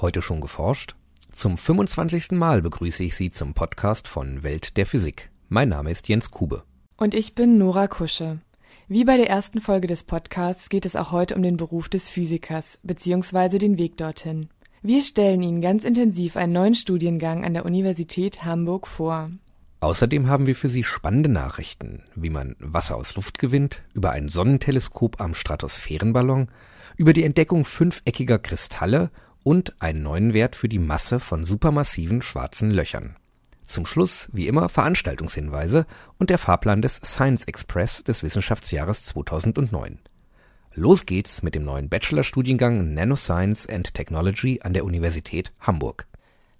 Heute schon geforscht? Zum 25. Mal begrüße ich Sie zum Podcast von Welt der Physik. Mein Name ist Jens Kube. Und ich bin Nora Kusche. Wie bei der ersten Folge des Podcasts geht es auch heute um den Beruf des Physikers bzw. den Weg dorthin. Wir stellen Ihnen ganz intensiv einen neuen Studiengang an der Universität Hamburg vor. Außerdem haben wir für Sie spannende Nachrichten, wie man Wasser aus Luft gewinnt, über ein Sonnenteleskop am Stratosphärenballon, über die Entdeckung fünfeckiger Kristalle und einen neuen Wert für die Masse von supermassiven schwarzen Löchern. Zum Schluss, wie immer, Veranstaltungshinweise und der Fahrplan des Science Express des Wissenschaftsjahres 2009. Los geht's mit dem neuen Bachelorstudiengang Nanoscience and Technology an der Universität Hamburg.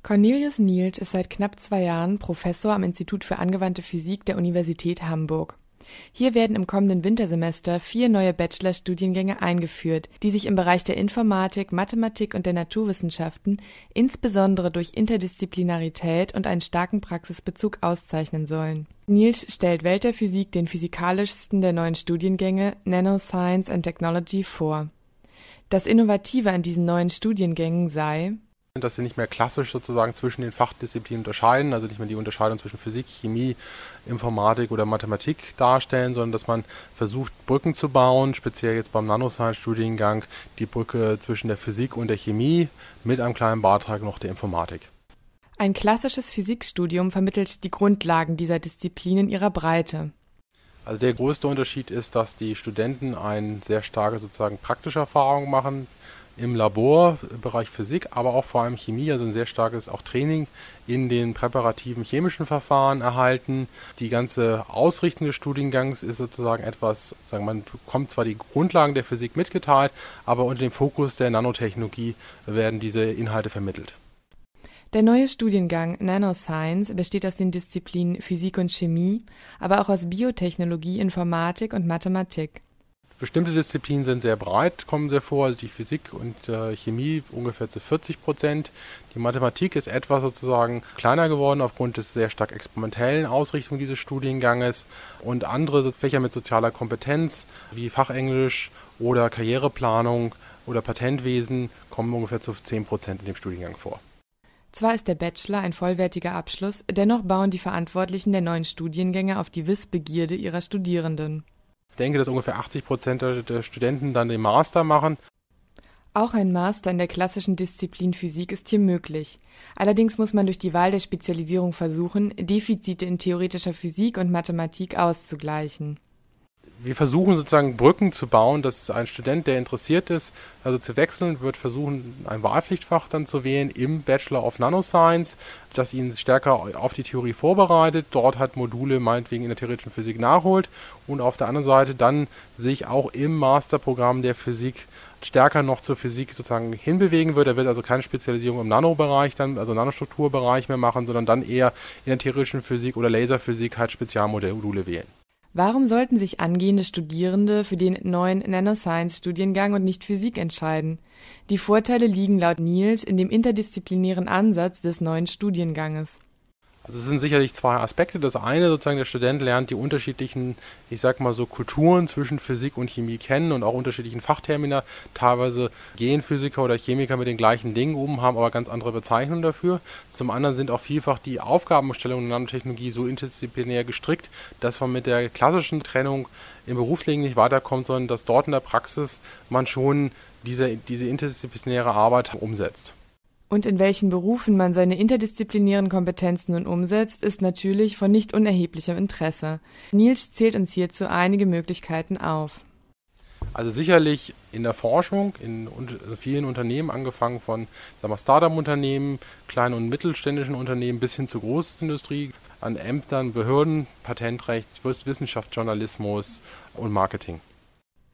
Cornelius Nielt ist seit knapp zwei Jahren Professor am Institut für angewandte Physik der Universität Hamburg. Hier werden im kommenden Wintersemester vier neue Bachelorstudiengänge eingeführt, die sich im Bereich der Informatik, Mathematik und der Naturwissenschaften insbesondere durch Interdisziplinarität und einen starken Praxisbezug auszeichnen sollen. Niels stellt Welt der Physik den physikalischsten der neuen Studiengänge Nanoscience and Technology vor. Das Innovative an diesen neuen Studiengängen sei dass sie nicht mehr klassisch sozusagen zwischen den Fachdisziplinen unterscheiden, also nicht mehr die Unterscheidung zwischen Physik, Chemie, Informatik oder Mathematik darstellen, sondern dass man versucht, Brücken zu bauen, speziell jetzt beim Nanoscience-Studiengang die Brücke zwischen der Physik und der Chemie mit einem kleinen Beitrag noch der Informatik. Ein klassisches Physikstudium vermittelt die Grundlagen dieser Disziplin in ihrer Breite. Also der größte Unterschied ist, dass die Studenten eine sehr starke sozusagen praktische Erfahrung machen, im Labor, im Bereich Physik, aber auch vor allem Chemie, also ein sehr starkes auch Training in den präparativen chemischen Verfahren erhalten. Die ganze Ausrichtung des Studiengangs ist sozusagen etwas, sagen man bekommt zwar die Grundlagen der Physik mitgeteilt, aber unter dem Fokus der Nanotechnologie werden diese Inhalte vermittelt. Der neue Studiengang Nanoscience besteht aus den Disziplinen Physik und Chemie, aber auch aus Biotechnologie, Informatik und Mathematik. Bestimmte Disziplinen sind sehr breit, kommen sehr vor, also die Physik und äh, Chemie ungefähr zu 40 Prozent. Die Mathematik ist etwas sozusagen kleiner geworden aufgrund des sehr stark experimentellen Ausrichtung dieses Studienganges und andere Fächer mit sozialer Kompetenz wie Fachenglisch oder Karriereplanung oder Patentwesen kommen ungefähr zu 10 Prozent in dem Studiengang vor. Zwar ist der Bachelor ein vollwertiger Abschluss, dennoch bauen die Verantwortlichen der neuen Studiengänge auf die Wissbegierde ihrer Studierenden denke, dass ungefähr 80 Prozent der Studenten dann den Master machen. Auch ein Master in der klassischen Disziplin Physik ist hier möglich. Allerdings muss man durch die Wahl der Spezialisierung versuchen, Defizite in theoretischer Physik und Mathematik auszugleichen wir versuchen sozusagen Brücken zu bauen, dass ein Student, der interessiert ist, also zu wechseln, wird versuchen, ein Wahlpflichtfach dann zu wählen im Bachelor of Nanoscience, das ihn stärker auf die Theorie vorbereitet, dort hat Module meinetwegen in der theoretischen Physik nachholt und auf der anderen Seite dann sich auch im Masterprogramm der Physik stärker noch zur Physik sozusagen hinbewegen wird. Er wird also keine Spezialisierung im Nanobereich, dann, also Nanostrukturbereich mehr machen, sondern dann eher in der theoretischen Physik oder Laserphysik halt Spezialmodule wählen. Warum sollten sich angehende Studierende für den neuen Nanoscience-Studiengang und nicht Physik entscheiden? Die Vorteile liegen laut Niels in dem interdisziplinären Ansatz des neuen Studienganges also es sind sicherlich zwei Aspekte. Das eine sozusagen, der Student lernt die unterschiedlichen, ich sag mal so, Kulturen zwischen Physik und Chemie kennen und auch unterschiedlichen Fachtermina. Teilweise Genphysiker oder Chemiker mit den gleichen Dingen oben haben aber ganz andere Bezeichnungen dafür. Zum anderen sind auch vielfach die Aufgabenstellungen in Nanotechnologie so interdisziplinär gestrickt, dass man mit der klassischen Trennung im Berufsleben nicht weiterkommt, sondern dass dort in der Praxis man schon diese, diese interdisziplinäre Arbeit umsetzt. Und in welchen Berufen man seine interdisziplinären Kompetenzen nun umsetzt, ist natürlich von nicht unerheblichem Interesse. Nils zählt uns hierzu einige Möglichkeiten auf. Also sicherlich in der Forschung, in vielen Unternehmen, angefangen von Start-up-Unternehmen, kleinen und mittelständischen Unternehmen bis hin zur Großindustrie, an Ämtern, Behörden, Patentrecht, Wissenschaft, Journalismus und Marketing.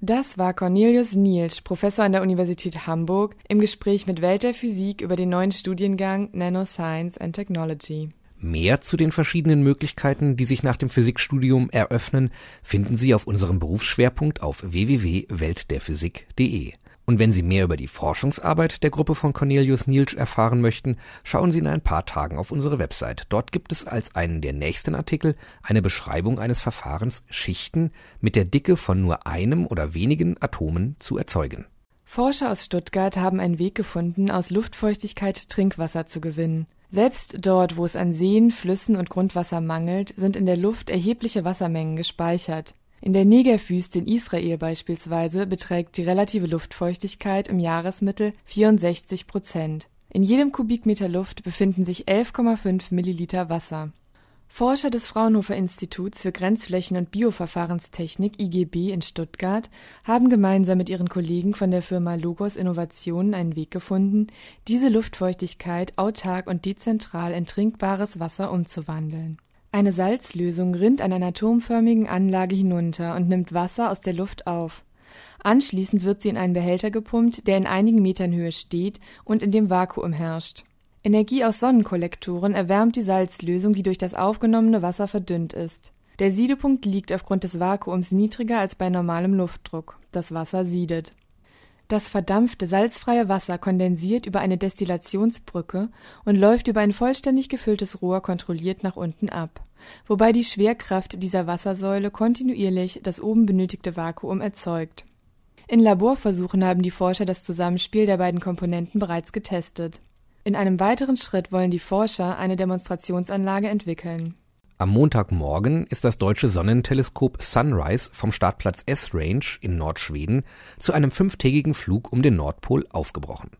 Das war Cornelius Nielsch, Professor an der Universität Hamburg, im Gespräch mit Welt der Physik über den neuen Studiengang Nanoscience and Technology. Mehr zu den verschiedenen Möglichkeiten, die sich nach dem Physikstudium eröffnen, finden Sie auf unserem Berufsschwerpunkt auf www.weltderphysik.de. Und wenn Sie mehr über die Forschungsarbeit der Gruppe von Cornelius Nielsch erfahren möchten, schauen Sie in ein paar Tagen auf unsere Website. Dort gibt es als einen der nächsten Artikel eine Beschreibung eines Verfahrens, Schichten mit der Dicke von nur einem oder wenigen Atomen zu erzeugen Forscher aus Stuttgart haben einen Weg gefunden, aus Luftfeuchtigkeit Trinkwasser zu gewinnen. Selbst dort, wo es an Seen, Flüssen und Grundwasser mangelt, sind in der Luft erhebliche Wassermengen gespeichert. In der Negerwüste in Israel beispielsweise beträgt die relative Luftfeuchtigkeit im Jahresmittel 64 Prozent. In jedem Kubikmeter Luft befinden sich 11,5 Milliliter Wasser. Forscher des Fraunhofer Instituts für Grenzflächen und Bioverfahrenstechnik (IGB) in Stuttgart haben gemeinsam mit ihren Kollegen von der Firma Logos Innovationen einen Weg gefunden, diese Luftfeuchtigkeit autark und dezentral in trinkbares Wasser umzuwandeln. Eine Salzlösung rinnt an einer turmförmigen Anlage hinunter und nimmt Wasser aus der Luft auf. Anschließend wird sie in einen Behälter gepumpt, der in einigen Metern Höhe steht und in dem Vakuum herrscht Energie aus Sonnenkollektoren erwärmt die Salzlösung, die durch das aufgenommene Wasser verdünnt ist. Der Siedepunkt liegt aufgrund des Vakuums niedriger als bei normalem Luftdruck. Das Wasser siedet. Das verdampfte, salzfreie Wasser kondensiert über eine Destillationsbrücke und läuft über ein vollständig gefülltes Rohr kontrolliert nach unten ab, wobei die Schwerkraft dieser Wassersäule kontinuierlich das oben benötigte Vakuum erzeugt. In Laborversuchen haben die Forscher das Zusammenspiel der beiden Komponenten bereits getestet. In einem weiteren Schritt wollen die Forscher eine Demonstrationsanlage entwickeln. Am Montagmorgen ist das deutsche Sonnenteleskop Sunrise vom Startplatz S-Range in Nordschweden zu einem fünftägigen Flug um den Nordpol aufgebrochen.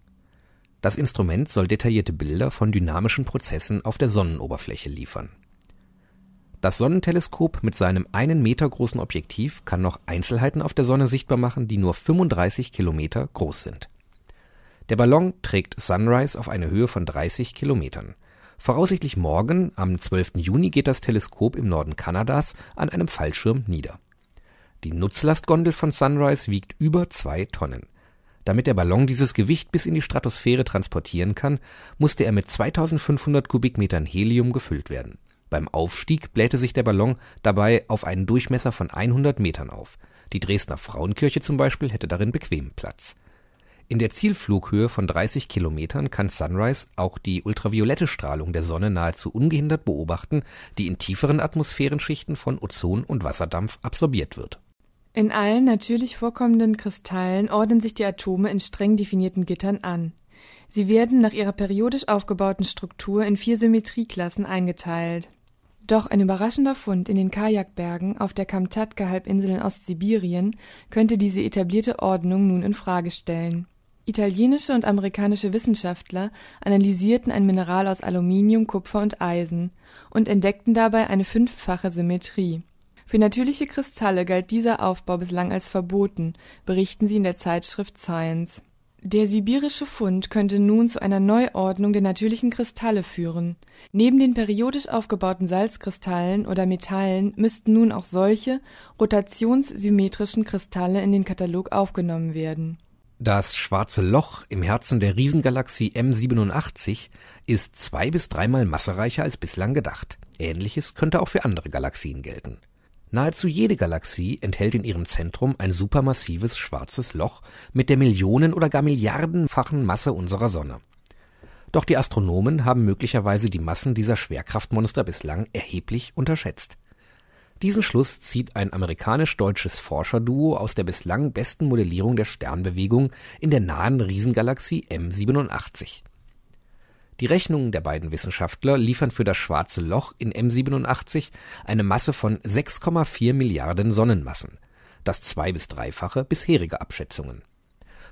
Das Instrument soll detaillierte Bilder von dynamischen Prozessen auf der Sonnenoberfläche liefern. Das Sonnenteleskop mit seinem einen Meter großen Objektiv kann noch Einzelheiten auf der Sonne sichtbar machen, die nur 35 Kilometer groß sind der Ballon trägt Sunrise auf eine Höhe von 30 Kilometern. Voraussichtlich morgen, am 12. Juni, geht das Teleskop im Norden Kanadas an einem Fallschirm nieder. Die Nutzlastgondel von Sunrise wiegt über zwei Tonnen. Damit der Ballon dieses Gewicht bis in die Stratosphäre transportieren kann, musste er mit 2500 Kubikmetern Helium gefüllt werden. Beim Aufstieg blähte sich der Ballon dabei auf einen Durchmesser von 100 Metern auf. Die Dresdner Frauenkirche zum Beispiel hätte darin bequem Platz in der Zielflughöhe von 30 Kilometern kann Sunrise auch die ultraviolette Strahlung der Sonne nahezu ungehindert beobachten, die in tieferen Atmosphärenschichten von Ozon und Wasserdampf absorbiert wird. In allen natürlich vorkommenden Kristallen ordnen sich die Atome in streng definierten Gittern an. Sie werden nach ihrer periodisch aufgebauten Struktur in vier Symmetrieklassen eingeteilt. Doch ein überraschender Fund in den Kajakbergen auf der Kamtschatka-Halbinsel in Ostsibirien könnte diese etablierte Ordnung nun in Frage stellen Italienische und amerikanische Wissenschaftler analysierten ein Mineral aus Aluminium, Kupfer und Eisen und entdeckten dabei eine fünffache Symmetrie. Für natürliche Kristalle galt dieser Aufbau bislang als verboten, berichten sie in der Zeitschrift Science. Der sibirische Fund könnte nun zu einer Neuordnung der natürlichen Kristalle führen. Neben den periodisch aufgebauten Salzkristallen oder Metallen müssten nun auch solche rotationssymmetrischen Kristalle in den Katalog aufgenommen werden das Schwarze Loch im Herzen der Riesengalaxie M87 ist zwei bis dreimal massereicher als bislang gedacht. Ähnliches könnte auch für andere Galaxien gelten. Nahezu jede Galaxie enthält in ihrem Zentrum ein supermassives schwarzes Loch mit der Millionen- oder gar Milliardenfachen Masse unserer Sonne. Doch die Astronomen haben möglicherweise die Massen dieser Schwerkraftmonster bislang erheblich unterschätzt diesen Schluss zieht ein amerikanisch-deutsches Forscherduo aus der bislang besten Modellierung der Sternbewegung in der nahen Riesengalaxie M87. Die Rechnungen der beiden Wissenschaftler liefern für das Schwarze Loch in M87 eine Masse von 6,4 Milliarden Sonnenmassen, das zwei bis dreifache bisheriger Abschätzungen.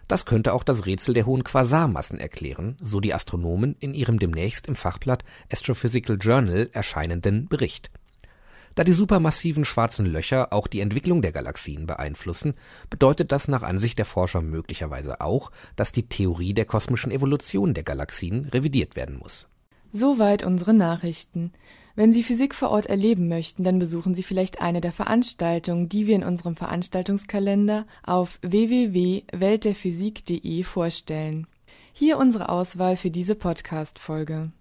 Das könnte auch das Rätsel der hohen Quasarmassen erklären, so die Astronomen in ihrem demnächst im Fachblatt Astrophysical Journal erscheinenden Bericht da die supermassiven Schwarzen Löcher auch die Entwicklung der Galaxien beeinflussen, bedeutet das nach Ansicht der Forscher möglicherweise auch, dass die Theorie der kosmischen Evolution der Galaxien revidiert werden muss. Soweit unsere Nachrichten. Wenn Sie Physik vor Ort erleben möchten, dann besuchen Sie vielleicht eine der Veranstaltungen, die wir in unserem Veranstaltungskalender auf www.weltderphysik.de vorstellen. Hier unsere Auswahl für diese Podcast-Folge.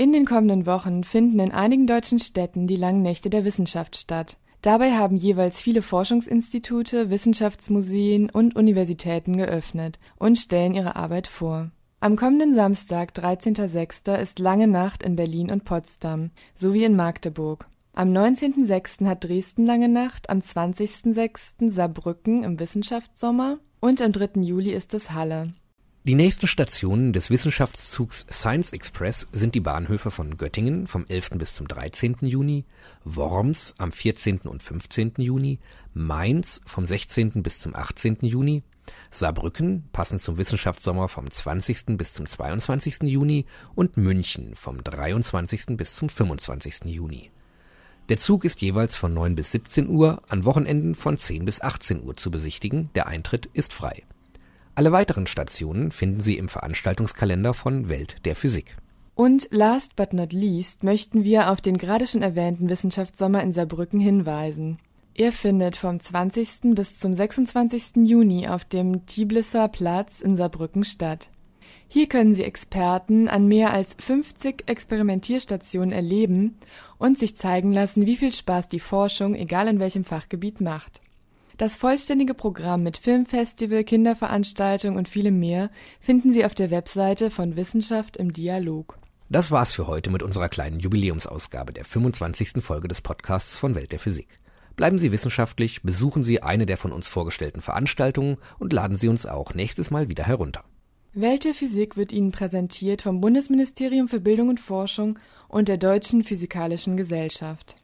In den kommenden Wochen finden in einigen deutschen Städten die Langen Nächte der Wissenschaft statt. Dabei haben jeweils viele Forschungsinstitute, Wissenschaftsmuseen und Universitäten geöffnet und stellen ihre Arbeit vor. Am kommenden Samstag, 13.06., ist Lange Nacht in Berlin und Potsdam sowie in Magdeburg. Am 19.06. hat Dresden Lange Nacht, am 20.06. Saarbrücken im Wissenschaftssommer, Und am 3. Juli ist es Halle. Die nächsten Stationen des Wissenschaftszugs Science Express sind die Bahnhöfe von Göttingen vom 11. bis zum 13. Juni, Worms am 14. und 15. Juni, Mainz vom 16. bis zum 18. Juni, Saarbrücken passend zum Wissenschaftssommer vom 20. bis zum 22. Juni und München vom 23. bis zum 25. Juni. Der Zug ist jeweils von 9 bis 17 Uhr, an Wochenenden von 10 bis 18 Uhr zu besichtigen, der Eintritt ist frei. Alle weiteren Stationen finden Sie im Veranstaltungskalender von Welt der Physik. Und last but not least möchten wir auf den gerade schon erwähnten Wissenschaftssommer in Saarbrücken hinweisen. Er findet vom 20. bis zum 26. Juni auf dem Tiblisser Platz in Saarbrücken statt. Hier können Sie Experten an mehr als 50 Experimentierstationen erleben und sich zeigen lassen, wie viel Spaß die Forschung, egal in welchem Fachgebiet, macht. Das vollständige Programm mit Filmfestival, Kinderveranstaltung und vielem mehr finden Sie auf der Webseite von Wissenschaft im Dialog. Das war's für heute mit unserer kleinen Jubiläumsausgabe der 25. Folge des Podcasts von Welt der Physik. Bleiben Sie wissenschaftlich, besuchen Sie eine der von uns vorgestellten Veranstaltungen und laden Sie uns auch nächstes Mal wieder herunter. Welt der Physik wird Ihnen präsentiert vom Bundesministerium für Bildung und Forschung und der Deutschen Physikalischen Gesellschaft.